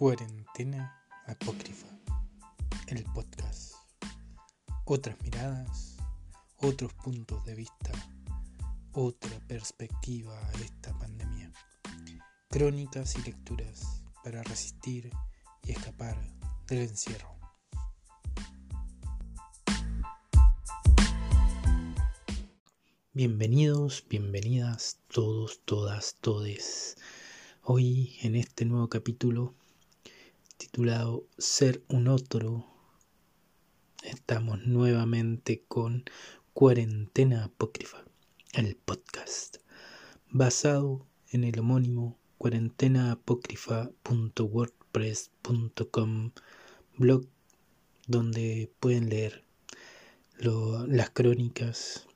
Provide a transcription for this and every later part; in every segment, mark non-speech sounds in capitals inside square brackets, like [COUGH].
Cuarentena Apócrifa, el podcast. Otras miradas, otros puntos de vista, otra perspectiva a esta pandemia. Crónicas y lecturas para resistir y escapar del encierro. Bienvenidos, bienvenidas todos, todas, todes. Hoy en este nuevo capítulo Ser un otro, estamos nuevamente con Cuarentena Apócrifa, el podcast, basado en el homónimo cuarentenaapócrifa.wordpress.com blog donde pueden leer las crónicas,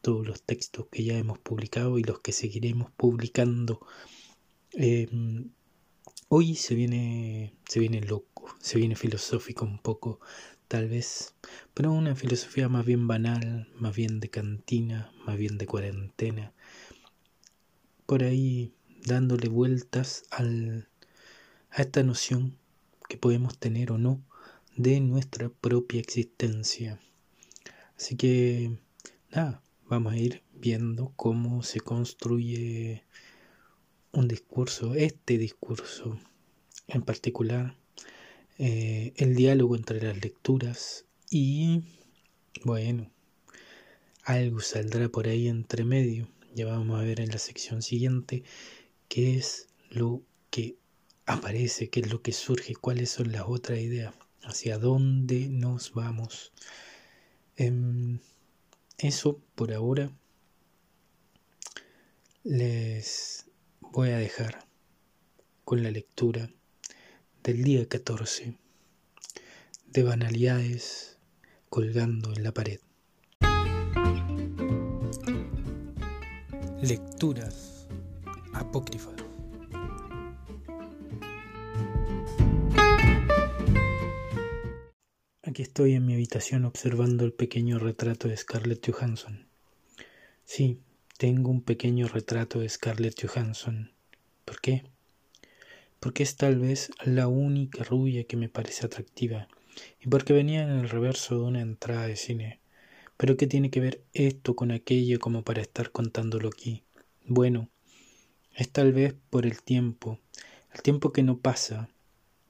todos los textos que ya hemos publicado y los que seguiremos publicando. Em, Hoy se viene, se viene loco, se viene filosófico un poco, tal vez, pero una filosofía más bien banal, más bien de cantina, más bien de cuarentena. Por ahí dándole vueltas al, a esta noción que podemos tener o no de nuestra propia existencia. Así que, nada, vamos a ir viendo cómo se construye un discurso, este discurso en particular, eh, el diálogo entre las lecturas y, bueno, algo saldrá por ahí entre medio. Ya vamos a ver en la sección siguiente qué es lo que aparece, qué es lo que surge, cuáles son las otras ideas, hacia dónde nos vamos. Em, eso por ahora les voy a dejar con la lectura del día 14 de banalidades colgando en la pared. Lecturas apócrifas. Aquí estoy en mi habitación observando el pequeño retrato de Scarlett Johansson. Sí, tengo un pequeño retrato de Scarlett Johansson. ¿Por qué? Porque es tal vez la única rubia que me parece atractiva y porque venía en el reverso de una entrada de cine. Pero ¿qué tiene que ver esto con aquello como para estar contándolo aquí? Bueno, es tal vez por el tiempo, el tiempo que no pasa,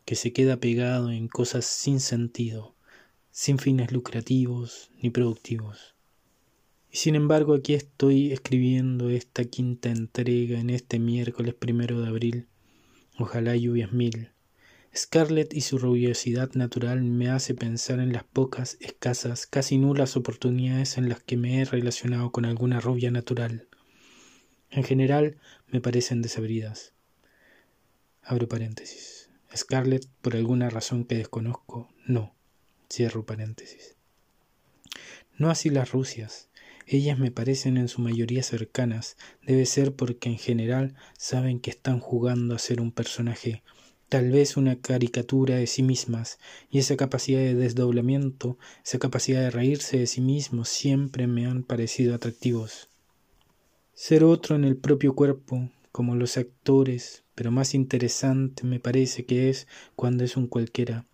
que se queda pegado en cosas sin sentido, sin fines lucrativos ni productivos. Y sin embargo aquí estoy escribiendo esta quinta entrega en este miércoles primero de abril. Ojalá lluvias mil. Scarlett y su rubiosidad natural me hace pensar en las pocas, escasas, casi nulas oportunidades en las que me he relacionado con alguna rubia natural. En general me parecen desabridas. Abro paréntesis. Scarlett, por alguna razón que desconozco, no. Cierro paréntesis. No así las rusias. Ellas me parecen en su mayoría cercanas, debe ser porque en general saben que están jugando a ser un personaje, tal vez una caricatura de sí mismas, y esa capacidad de desdoblamiento, esa capacidad de reírse de sí mismos siempre me han parecido atractivos. Ser otro en el propio cuerpo, como los actores, pero más interesante me parece que es cuando es un cualquiera,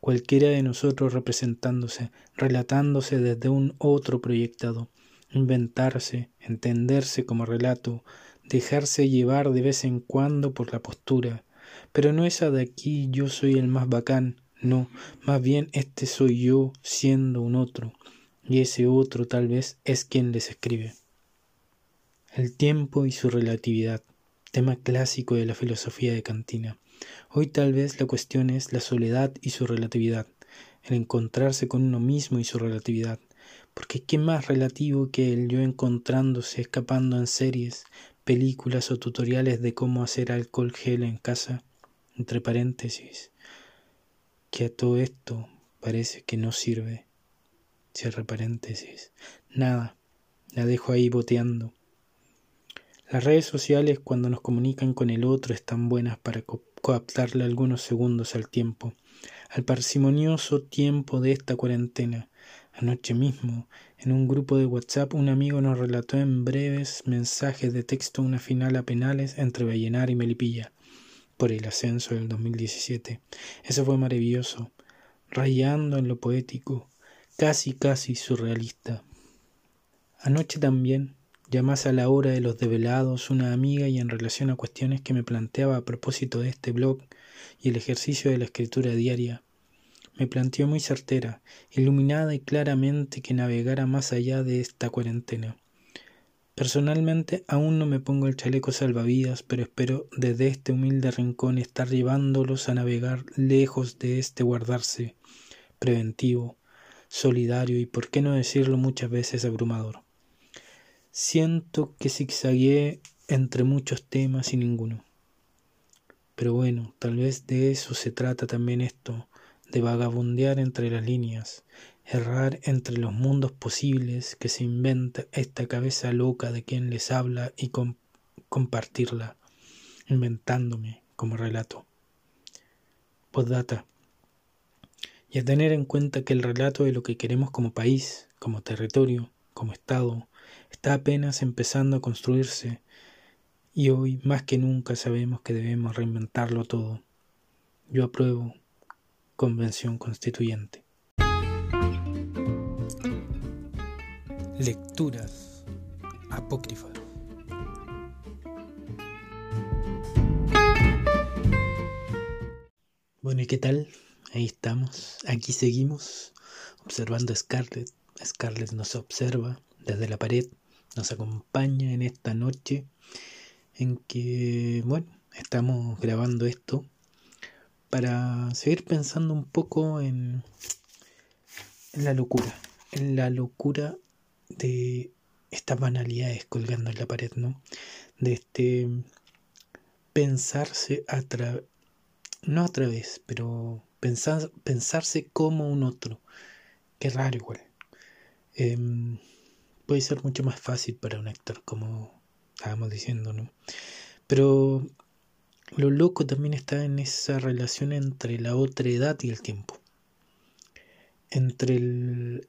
cualquiera de nosotros representándose, relatándose desde un otro proyectado, inventarse, entenderse como relato, dejarse llevar de vez en cuando por la postura. Pero no esa de aquí yo soy el más bacán, no, más bien este soy yo siendo un otro, y ese otro tal vez es quien les escribe. El tiempo y su relatividad, tema clásico de la filosofía de Cantina. Hoy tal vez la cuestión es la soledad y su relatividad, el encontrarse con uno mismo y su relatividad, porque qué más relativo que el yo encontrándose escapando en series, películas o tutoriales de cómo hacer alcohol gel en casa, entre paréntesis, que a todo esto parece que no sirve, cierra paréntesis, nada, la dejo ahí boteando. Las redes sociales cuando nos comunican con el otro están buenas para coaptarle algunos segundos al tiempo, al parsimonioso tiempo de esta cuarentena, Anoche mismo, en un grupo de WhatsApp, un amigo nos relató en breves mensajes de texto una final a penales entre Vallenar y Melipilla. por el ascenso del 2017. Eso fue maravilloso, rayando en lo poético, casi casi surrealista. Anoche también, ya más a la hora de los develados, una amiga y en relación a cuestiones que me planteaba a propósito de este blog y el ejercicio de la escritura diaria, me planteó muy certera, iluminada y claramente que navegara más allá de esta cuarentena. Personalmente aún no me pongo el chaleco salvavidas, pero espero desde este humilde rincón estar llevándolos a navegar lejos de este guardarse preventivo, solidario y por qué no decirlo muchas veces abrumador. Siento que zigzagueé entre muchos temas y ninguno. Pero bueno, tal vez de eso se trata también esto, de vagabundear entre las líneas, errar entre los mundos posibles que se inventa esta cabeza loca de quien les habla y compartirla, inventándome como relato. Postdata. Y a tener en cuenta que el relato de lo que queremos como país, como territorio, como Estado, está apenas empezando a construirse y hoy más que nunca sabemos que debemos reinventarlo todo. Yo apruebo Convención Constituyente. Lecturas apócrifas. Bueno, ¿y qué tal? Ahí estamos, aquí seguimos observando a Scarlett. Scarlett nos observa desde la pared, nos acompaña en esta noche en que, bueno, estamos grabando esto para seguir pensando un poco en, la locura, en la locura de estas banalidades colgando en la pared, ¿no? De este pensarse a través, no a través, pero pensar, pensarse como un otro. Qué raro igual. Em, puede ser mucho más fácil para un actor, como estábamos diciendo, ¿no? Pero lo loco también está en esa relación entre la otra edad y el tiempo. Entre el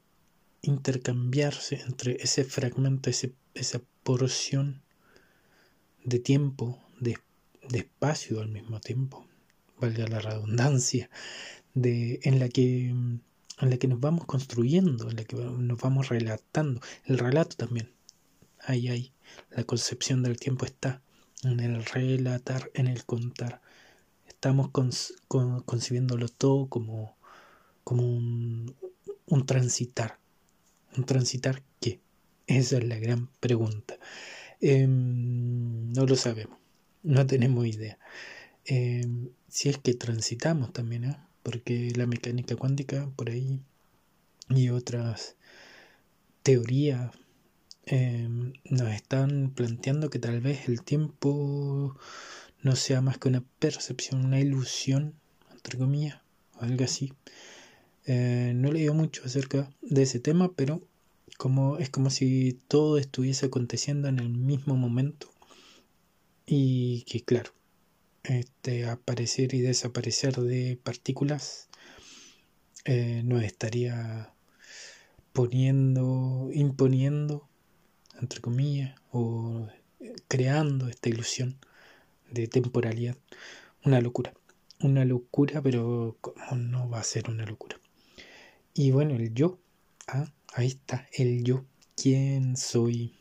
intercambiarse, entre ese fragmento, esa porción de tiempo, de, espacio al mismo tiempo, valga la redundancia, de, en, la que, en la que nos vamos construyendo, en la que nos vamos relatando. El relato también. Ahí, ahí. La concepción del tiempo está en el relatar, en el contar. Estamos concibiéndolo todo como, como un, transitar. ¿Un transitar qué? Esa es la gran pregunta. Em, no lo sabemos, no tenemos idea. Em, si es que transitamos también, ¿eh? porque la mecánica cuántica por ahí y otras teorías Em, nos están planteando que tal vez el tiempo no sea más que una percepción, una ilusión, entre comillas, o algo así. Eh, no leído mucho acerca de ese tema, pero como, es como si todo estuviese aconteciendo en el mismo momento y que claro, este aparecer y desaparecer de partículas eh, nos estaría poniendo, imponiendo entre comillas, o eh, creando esta ilusión de temporalidad. Una locura. Una locura, pero ¿cómo no va a ser una locura? Y bueno, el yo. Ah, ahí está, el yo. ¿Quién soy?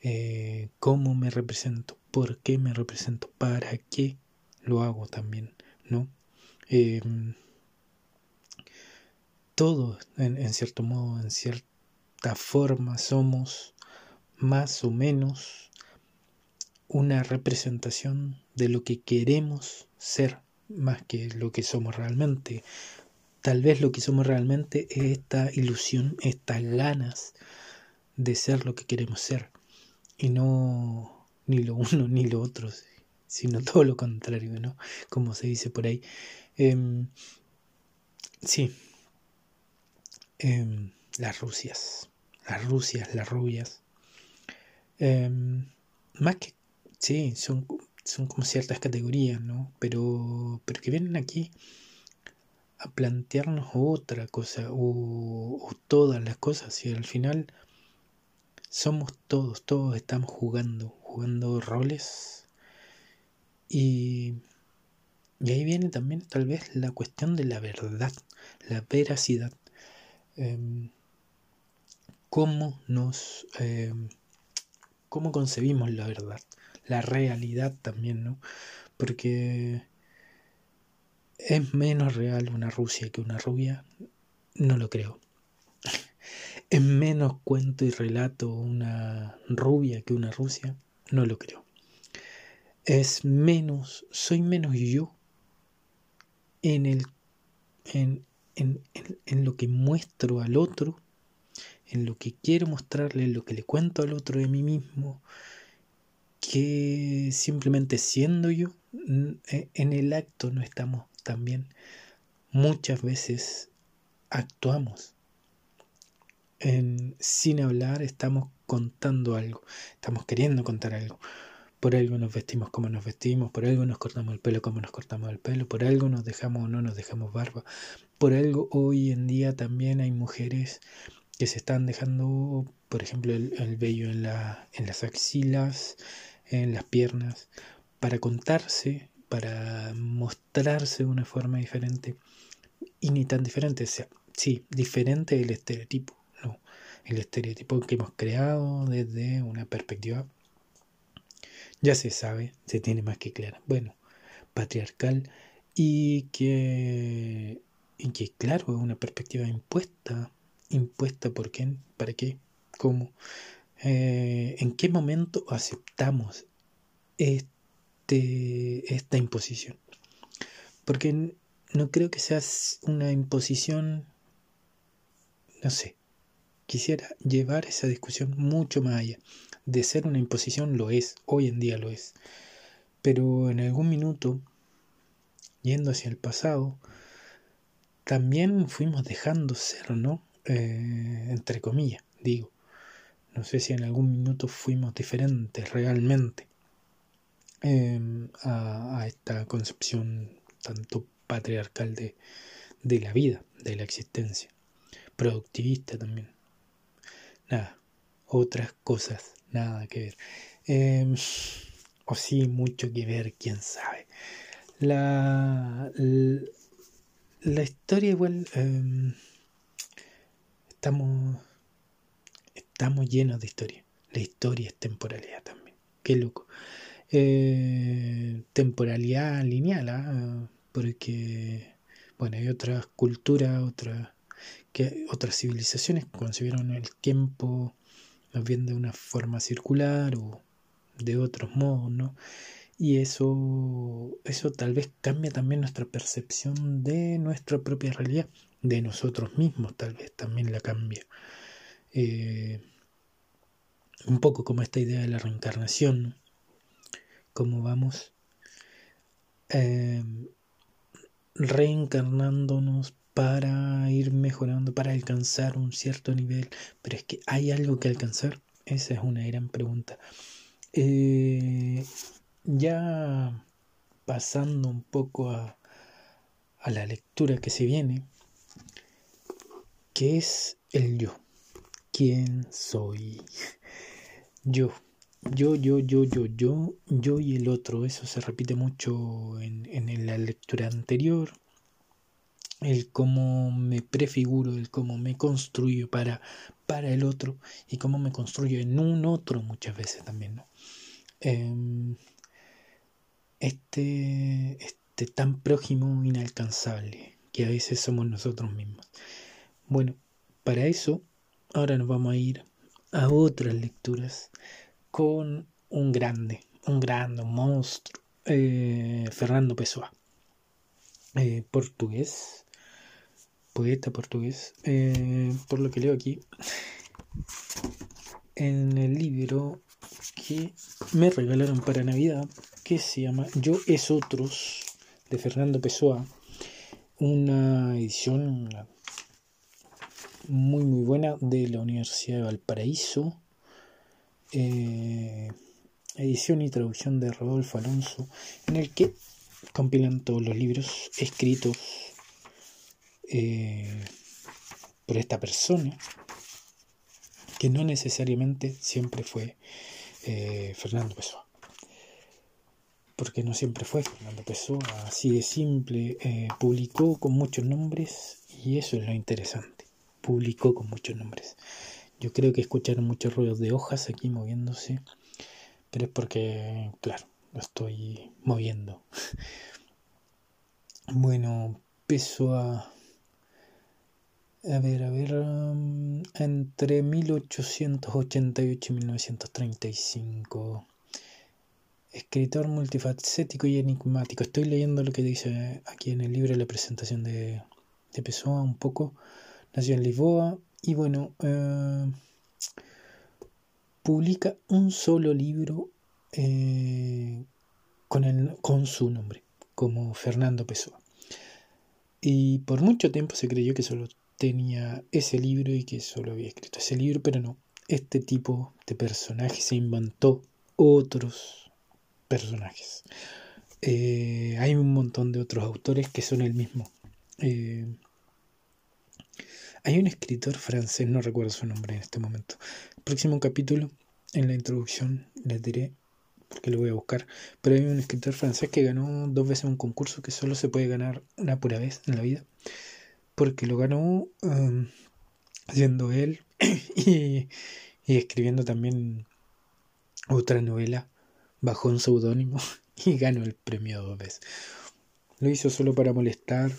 Eh, ¿Cómo me represento? ¿Por qué me represento? ¿Para qué lo hago también? ¿No? Em, todo, en, en, cierto modo, en cierta forma, somos más o menos una representación de lo que queremos ser más que lo que somos realmente. Tal vez lo que somos realmente es esta ilusión, estas ganas de ser lo que queremos ser y no ni lo uno ni lo otro, sino todo lo contrario, ¿no? Como se dice por ahí. Em, sí, em, las Rusias, las Rusias, las rubias, Em, más que, sí, son, son como ciertas categorías, ¿no? Pero, pero que vienen aquí a plantearnos otra cosa o, todas las cosas y al final somos todos, todos estamos jugando, jugando roles y, Y ahí viene también tal vez la cuestión de la verdad, la veracidad. Em, cómo nos... Em, cómo concebimos la verdad, la realidad también, ¿no? Porque es menos real una Rusia que una rubia, no lo creo. Es menos cuento y relato una rubia que una Rusia, no lo creo. Es menos, soy menos yo en, en, lo que muestro al otro, en lo que quiero mostrarle, en lo que le cuento al otro de mí mismo, que simplemente siendo yo, e, en el acto no estamos tan bien. Muchas veces actuamos. En, sin hablar estamos contando algo, estamos queriendo contar algo. Por algo nos vestimos como nos vestimos, por algo nos cortamos el pelo como nos cortamos el pelo, por algo nos dejamos o no nos dejamos barba. Por algo hoy en día también hay mujeres que se están dejando, por ejemplo, el, vello en, la, en las axilas, en las piernas, para contarse, para mostrarse de una forma diferente. Y ni tan diferente, o sea, sí, diferente el estereotipo, no. El estereotipo que hemos creado desde una perspectiva ya se sabe, se tiene más que clara. Bueno, patriarcal y que, y que claro, es una perspectiva impuesta. ¿Impuesta por quién? ¿Para qué? ¿Cómo? Eh, ¿En qué momento aceptamos este, esta imposición? Porque no creo que sea una imposición, no sé, quisiera llevar esa discusión mucho más allá de ser una imposición lo es, hoy en día lo es. Pero en algún minuto, yendo hacia el pasado, también fuimos dejando ser, ¿no? Eh, entre comillas, digo. No sé si en algún minuto fuimos diferentes realmente em, a, esta concepción tanto patriarcal de, de la vida, de la existencia, productivista también. Nada, otras cosas nada que ver. Em, o sí, mucho que ver, quién sabe. La, la, historia igual... Em, estamos, estamos llenos de historia. La historia es temporalidad también. Qué loco. Eh, temporalidad lineal, ¿ah? porque bueno, hay otras culturas, otras que otras civilizaciones concibieron el tiempo más bien de una forma circular o de otros modos, ¿no? Y eso, eso tal vez cambia también nuestra percepción de nuestra propia realidad, de nosotros mismos tal vez también la cambia. Eh, un poco como esta idea de la reencarnación, ¿no? Cómo vamos eh, reencarnándonos para ir mejorando, para alcanzar un cierto nivel. Pero es que hay algo que alcanzar. Esa es una gran pregunta. Eh, ya pasando un poco a, a la lectura que se viene, ¿qué es el yo? ¿Quién soy? [LAUGHS] Yo. Yo, yo, yo, yo, yo, yo y el otro. Eso se repite mucho en, en la lectura anterior el cómo me prefiguro, el cómo me construyo para, para el otro y cómo me construyo en un otro muchas veces también. ¿no? Em, este, este tan prójimo inalcanzable que a veces somos nosotros mismos. Bueno, para eso ahora nos vamos a ir a otras lecturas con un grande, un grande, un monstruo, eh, Fernando Pessoa, eh, portugués, poeta portugués, eh, por lo que leo aquí, en el libro que me regalaron para Navidad, que se llama Yo es Otros, de Fernando Pessoa, una edición muy muy buena de la Universidad de Valparaíso, eh, edición y traducción de Rodolfo Alonso, en el que compilan todos los libros escritos eh, por esta persona, que no necesariamente siempre fue eh, Fernando Pessoa. porque no siempre fue Fernando Pessoa, así de simple, eh, publicó con muchos nombres y eso es lo interesante, publicó con muchos nombres. Yo creo que escucharon muchos ruidos de hojas aquí moviéndose, pero es porque, claro, lo estoy moviendo. [LAUGHS] bueno, Pessoa... A ver, a ver, um, entre 1888 y 1935 escritor multifacético y enigmático. Estoy leyendo lo que dice aquí en el libro la presentación de, de Pessoa un poco. Nació en Lisboa y bueno, eh, publica un solo libro eh, con, el, con su nombre, como Fernando Pessoa. Y por mucho tiempo se creyó que solo tenía ese libro y que solo había escrito ese libro, pero no. Este tipo de personaje se inventó otros personajes. Eh, hay un montón de otros autores que son el mismo. Eh, hay un escritor francés, no recuerdo su nombre en este momento. Próximo capítulo, en la introducción, les diré, porque lo voy a buscar. Pero hay un escritor francés que ganó dos veces un concurso que solo se puede ganar una pura vez en la vida. Porque lo ganó um, siendo él [CLEARS THROAT] y, y escribiendo también otra novela bajo un seudónimo [LAUGHS] y ganó el premio dos veces. Lo hizo solo para molestar,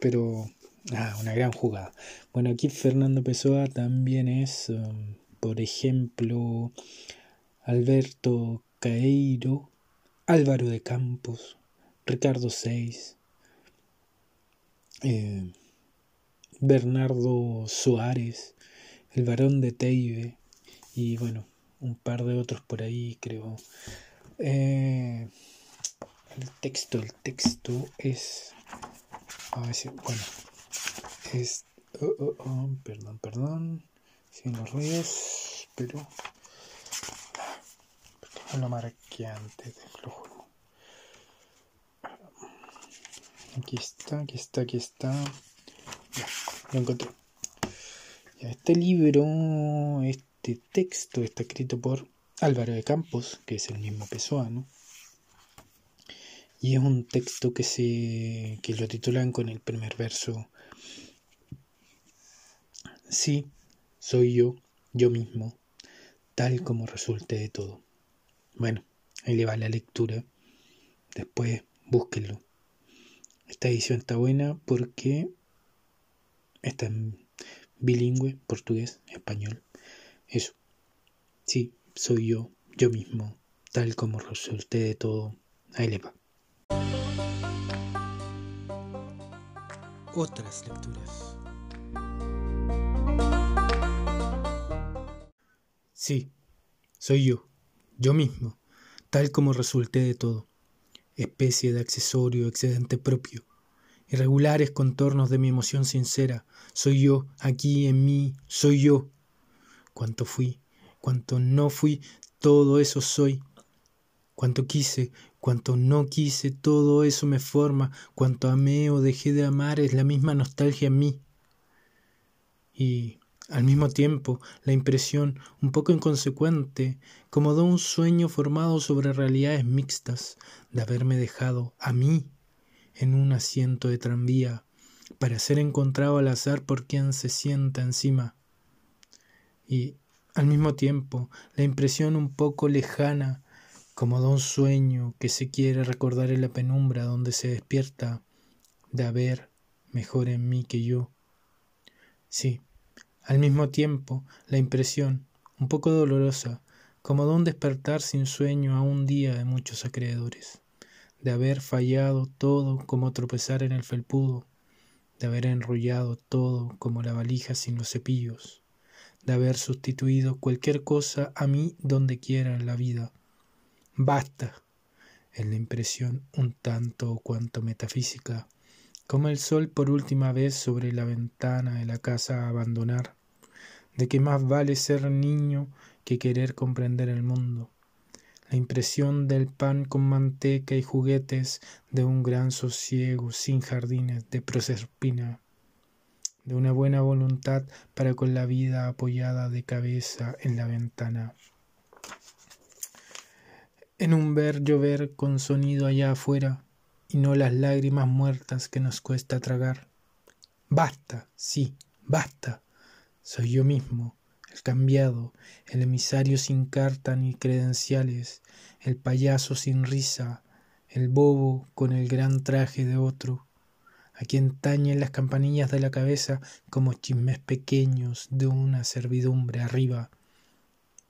pero ah, una gran jugada. Bueno, aquí Fernando Pessoa también es, um, por ejemplo, Alberto Caeiro, Álvaro de Campos, Ricardo Seis, eh, Bernardo Suárez, el varón de Teibe y bueno, un par de otros por ahí, creo. Eh, el texto, el texto es. A ver bueno, es. Oh, oh, oh, perdón, perdón. Sin los ruidos, pero. No lo marqué antes, lo juro. Aquí está, aquí está, aquí está. Ya, lo encontré. Este libro, este texto está escrito por Álvaro de Campos, que es el mismo pesoano, y es un texto que se que lo titulan con el primer verso Sí, soy yo, yo mismo, tal como resulte de todo. Bueno, ahí le va la lectura. Después búsquenlo. Esta edición está buena porque está en bilingüe, portugués, español. Eso. Sí, soy yo, yo mismo, tal como resulté de todo. Ahí le va. Otras lecturas. Sí, soy yo, yo mismo, tal como resulté de todo. Especie de accesorio, excedente propio. Irregulares contornos de mi emoción sincera. Soy yo, aquí en mí, soy yo, cuánto fui, cuánto no fui, todo eso soy. Cuánto quise, cuánto no quise, todo eso me forma. Cuánto amé o dejé de amar es la misma nostalgia en mí. Y al mismo tiempo, la impresión, un poco inconsecuente, como de un sueño formado sobre realidades mixtas, de haberme dejado a mí en un asiento de tranvía, para ser encontrado al azar por quien se sienta encima y al mismo tiempo la impresión un poco lejana, como de un sueño que se quiere recordar en la penumbra donde se despierta de haber mejor en mí que yo. Sí, al mismo tiempo la impresión, un poco dolorosa, como de un despertar sin sueño a un día de muchos acreedores, de haber fallado todo como tropezar en el felpudo, de haber enrollado todo como la valija sin los cepillos, de haber sustituido cualquier cosa a mí donde quiera en la vida. Basta, en la impresión un tanto o cuanto metafísica, como el sol por última vez sobre la ventana de la casa a abandonar, de que más vale ser niño que querer comprender el mundo. La impresión del pan con manteca y juguetes de un gran sosiego sin jardines de Proserpina de una buena voluntad para con la vida apoyada de cabeza en la ventana. en un ver llover con sonido allá afuera y no las lágrimas muertas que nos cuesta tragar. Basta, sí, basta. Soy yo mismo, el cambiado, el emisario sin carta ni credenciales, el payaso sin risa, el bobo con el gran traje de otro, a quien tañen las campanillas de la cabeza como chismes pequeños de una servidumbre arriba.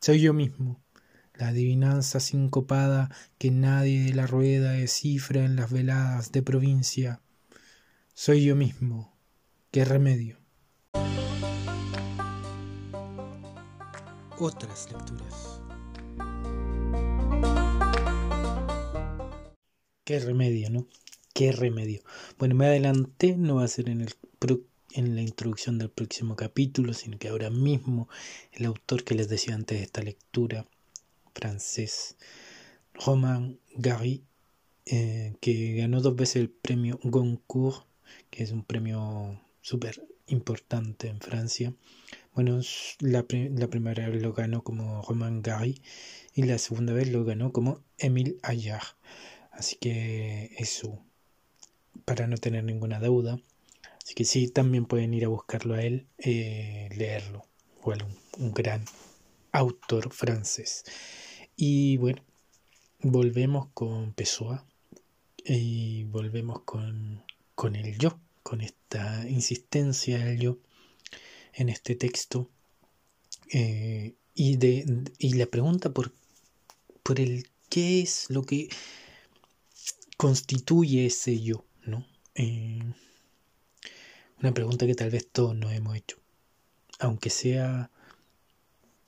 Soy yo mismo, la adivinanza sincopada que nadie de la rueda descifra en las veladas de provincia. Soy yo mismo. ¿Qué remedio? Otras lecturas. Qué remedio, ¿no? Qué remedio. Bueno, me adelanté, no va a ser en, el en la introducción del próximo capítulo, sino que ahora mismo el autor que les decía antes de esta lectura francés Romain Gary, eh, que ganó dos veces el premio Goncourt, que es un premio súper importante en Francia. Bueno, la, primera vez lo ganó como Romain Gary y la segunda vez lo ganó como Émile Ayar. Así que eso, para no tener ninguna deuda. Así que sí, también pueden ir a buscarlo a él, eh, leerlo. Igual un gran autor francés. Y bueno, volvemos con Pessoa y volvemos con, con el yo, con esta insistencia del yo en este texto. Eh, y, de, y la pregunta por, por el qué es lo que constituye ese yo, ¿no? Eh, una pregunta que tal vez todos nos hemos hecho, aunque sea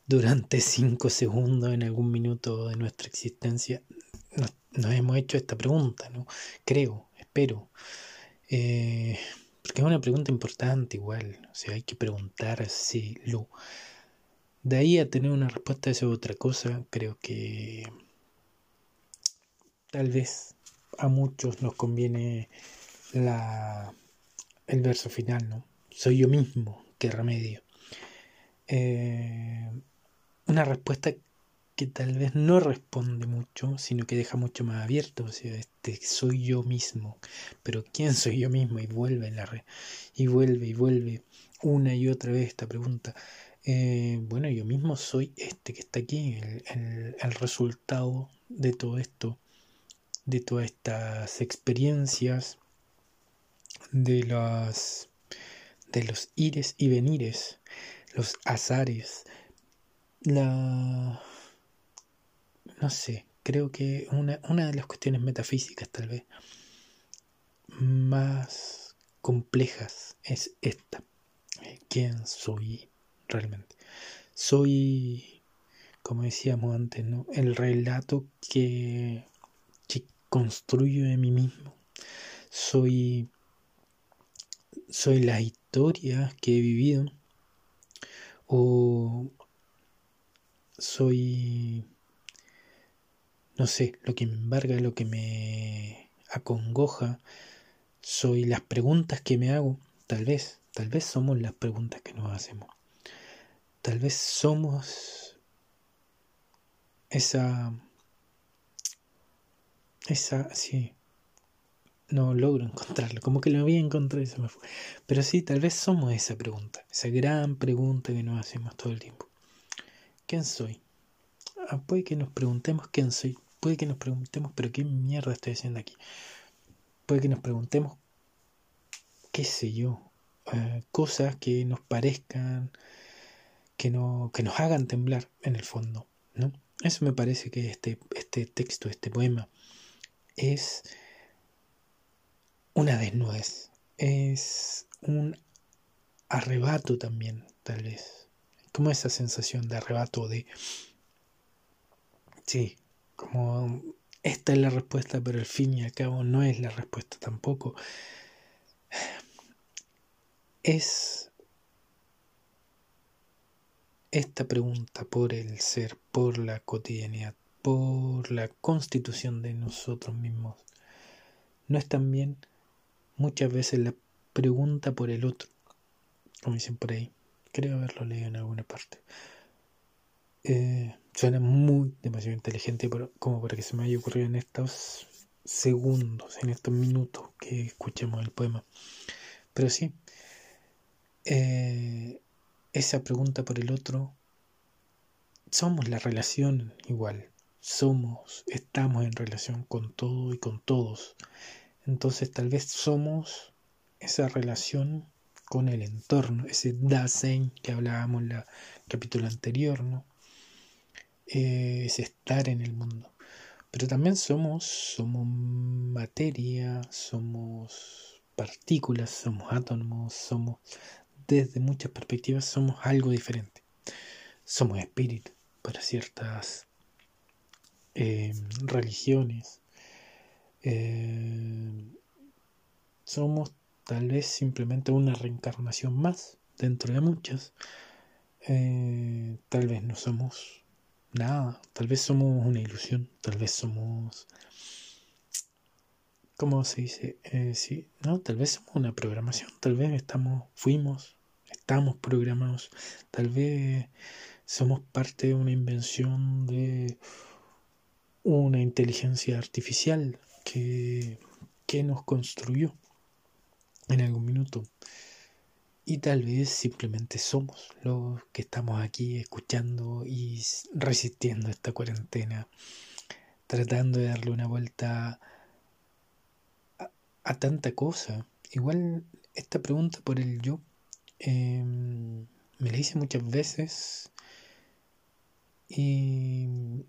durante [LAUGHS] cinco segundos en algún minuto de nuestra existencia nos, hemos hecho esta pregunta, ¿no? Creo, espero. Eh, porque es una pregunta importante igual, o sea, hay que preguntárselo. De ahí a tener una respuesta a esa otra cosa, creo que tal vez a muchos nos conviene la, el verso final, ¿no? Soy yo mismo, qué remedio. Eh, una respuesta que tal vez no responde mucho, sino que deja mucho más abierto, o sea, este soy yo mismo, pero ¿quién soy yo mismo? Y vuelve en la red, y vuelve y vuelve una y otra vez esta pregunta. Eh, bueno, yo mismo soy este que está aquí, el, el resultado de todo esto, de todas estas experiencias, de las de los ires y venires, los azares, la... no sé, creo que una, una de las cuestiones metafísicas tal vez más complejas es esta. Eh, ¿Quién soy realmente? Soy, como decíamos antes, ¿no? el relato que, que construyo de mí mismo. Soy, soy la historia que he vivido o soy, no sé, lo que me embarga, lo que me acongoja, soy las preguntas que me hago, tal vez, tal vez somos las preguntas que nos hacemos. Tal vez somos esa, esa, sí, no logro encontrarlo, como que lo había encontrado y se me fue. Pero sí, tal vez somos esa pregunta, esa gran pregunta que nos hacemos todo el tiempo. ¿Quién soy? Ah, que nos preguntemos quién soy. Puede que nos preguntemos, pero qué mierda estoy haciendo aquí. Puede que nos preguntemos, qué sé yo, eh, cosas que nos parezcan, que, no, que nos hagan temblar en el fondo. ¿no? Eso me parece que este, este texto, este poema, es una desnudez, es un arrebato también, tal vez como esa sensación de arrebato de, sí, como esta es la respuesta, pero al fin y al cabo no es la respuesta tampoco. Es esta pregunta por el ser, por la cotidianidad, por la constitución de nosotros mismos, no es también muchas veces la pregunta por el otro, como dicen por ahí. Creo haberlo leído en alguna parte. Eh, suena muy demasiado inteligente como para que se me haya ocurrido en estos segundos, en estos minutos que escuchemos el poema. Pero sí, eh, esa pregunta por el otro, somos la relación igual, somos, estamos en relación con todo y con todos. Entonces tal vez somos esa relación con el entorno, ese Dasein que hablábamos en el capítulo anterior, ¿no? Eh, ese estar en el mundo. Pero también somos, somos materia, somos partículas, somos átomos, somos, desde muchas perspectivas, somos algo diferente. Somos espíritu para ciertas eh, religiones. Eh, somos tal vez simplemente una reencarnación más dentro de muchas. Tal vez no somos nada, tal vez somos una ilusión, tal vez somos... ¿Cómo se dice? sí, no, tal vez somos una programación, tal vez estamos, fuimos, estamos programados, tal vez somos parte de una invención de una inteligencia artificial que, nos construyó en algún minuto. Y tal vez simplemente somos los que estamos aquí escuchando y resistiendo esta cuarentena, tratando de darle una vuelta a, tanta cosa. Igual esta pregunta por el yo em, me la hice muchas veces y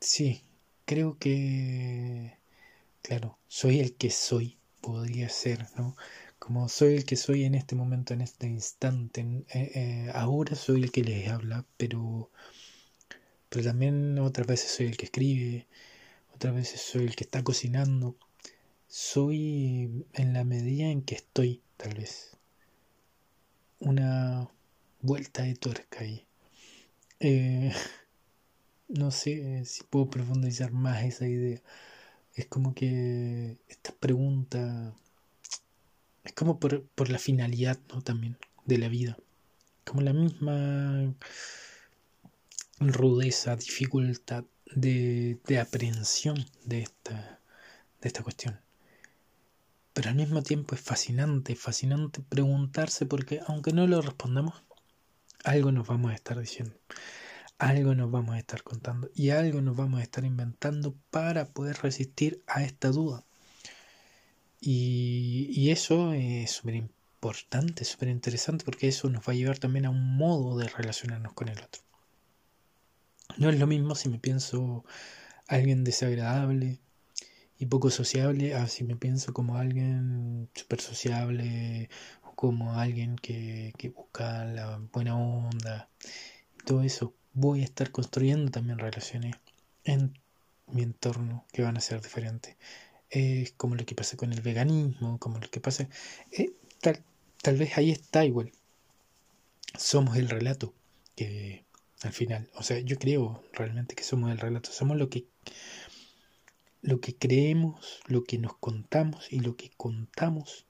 Sí, creo que, claro, soy el que soy, podría ser, ¿no? Como soy el que soy en este momento, en este instante, eh, eh, ahora soy el que les habla, pero, pero también otras veces soy el que escribe, otras veces soy el que está cocinando, soy en la medida en que estoy, tal vez. Una vuelta de tuerca ahí. Eh, [LAUGHS] no sé si puedo profundizar más esa idea. Es como que esta pregunta es como por, la finalidad, ¿no? También de la vida. Como la misma rudeza, dificultad de, de aprehensión de esta, de esta cuestión. Pero al mismo tiempo es fascinante, fascinante preguntarse porque aunque no lo respondamos, algo nos vamos a estar diciendo algo nos vamos a estar contando y algo nos vamos a estar inventando para poder resistir a esta duda. Y, eso es súper importante, súper interesante porque eso nos va a llevar también a un modo de relacionarnos con el otro. No es lo mismo si me pienso alguien desagradable y poco sociable a si me pienso como alguien súper sociable o como alguien que, que busca la buena onda. Todo eso voy a estar construyendo también relaciones en mi entorno que van a ser diferentes. Es como lo que pasa con el veganismo, como lo que pasa... Eh, tal, tal vez ahí está igual. Somos el relato que al final, o sea, yo creo realmente que somos el relato, somos lo que lo que creemos, lo que nos contamos y lo que contamos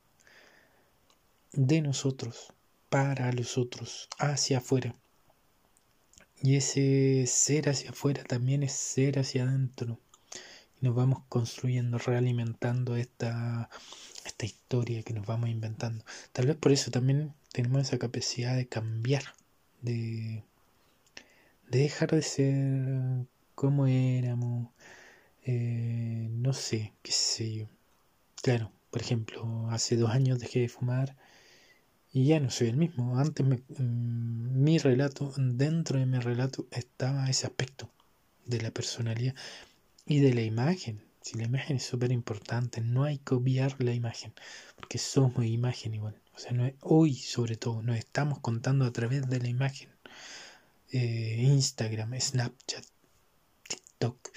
de nosotros para los otros hacia afuera. Y ese ser hacia afuera también es ser hacia adentro. Nos vamos construyendo, realimentando esta, esta historia que nos vamos inventando. Tal vez por eso también tenemos esa capacidad de cambiar, de, de dejar de ser como éramos. Eh, no sé, qué sé yo. Claro, por ejemplo, hace dos años dejé de fumar y ya no soy el mismo. Antes mm, mi relato, dentro de mi relato estaba ese aspecto de la personalidad y de la imagen. Si la imagen es súper importante, no hay que obviar la imagen, porque somos imagen igual. O sea, no hoy sobre todo nos estamos contando a través de la imagen. Eh, Instagram, Snapchat, TikTok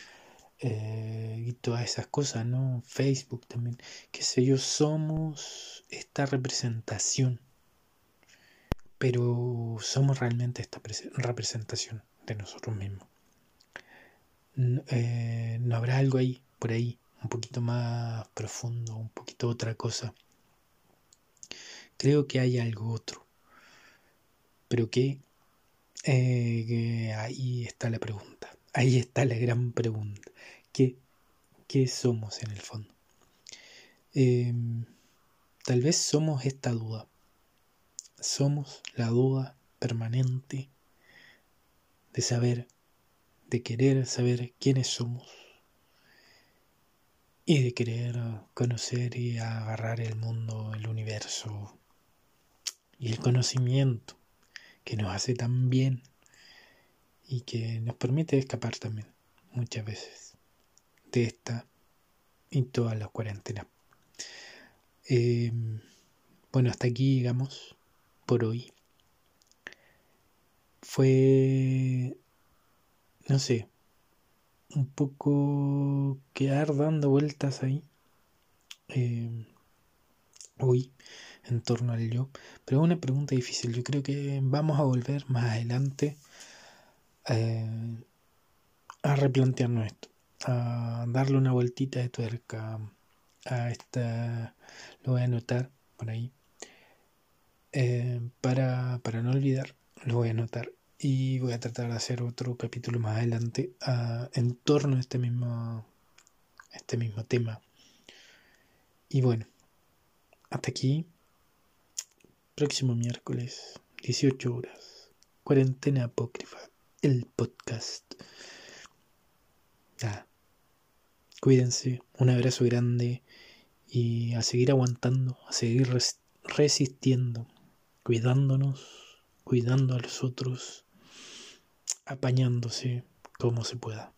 eh, y todas esas cosas, ¿no? Facebook también. Qué sé yo, somos esta representación pero somos realmente esta representación de nosotros mismos. Eh, no, habrá algo ahí, por ahí, un poquito más profundo, un poquito otra cosa. Creo que hay algo otro, pero que Eh, ahí está la pregunta. Ahí está la gran pregunta. ¿Qué, qué somos en el fondo? Em, tal vez somos esta duda. Somos la duda permanente de saber, de querer saber quiénes somos y de querer conocer y agarrar el mundo, el universo y el conocimiento que nos hace tan bien y que nos permite escapar también muchas veces de esta y todas las cuarentenas. Em, bueno, hasta aquí llegamos por hoy. Fue, no sé, un poco quedar dando vueltas ahí. Hoy en torno al yo. Pero es una pregunta difícil. Yo creo que vamos a volver más adelante eh, a replantearnos esto. A darle una vueltita de tuerca a esta. Lo voy a anotar por ahí. Eh, para, para no olvidar, lo voy a anotar y voy a tratar de hacer otro capítulo más adelante uh, en torno a este mismo, este mismo tema. Y bueno, hasta aquí. Próximo miércoles, 18 horas. Cuarentena apócrifa, el podcast. Ah, cuídense, un abrazo grande y a seguir aguantando, a seguir res resistiendo, cuidándonos, cuidando a los otros apañándose como se pueda.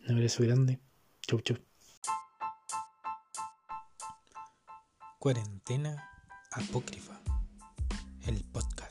Un abrazo grande. Chau, chau. Cuarentena apócrifa. El podcast.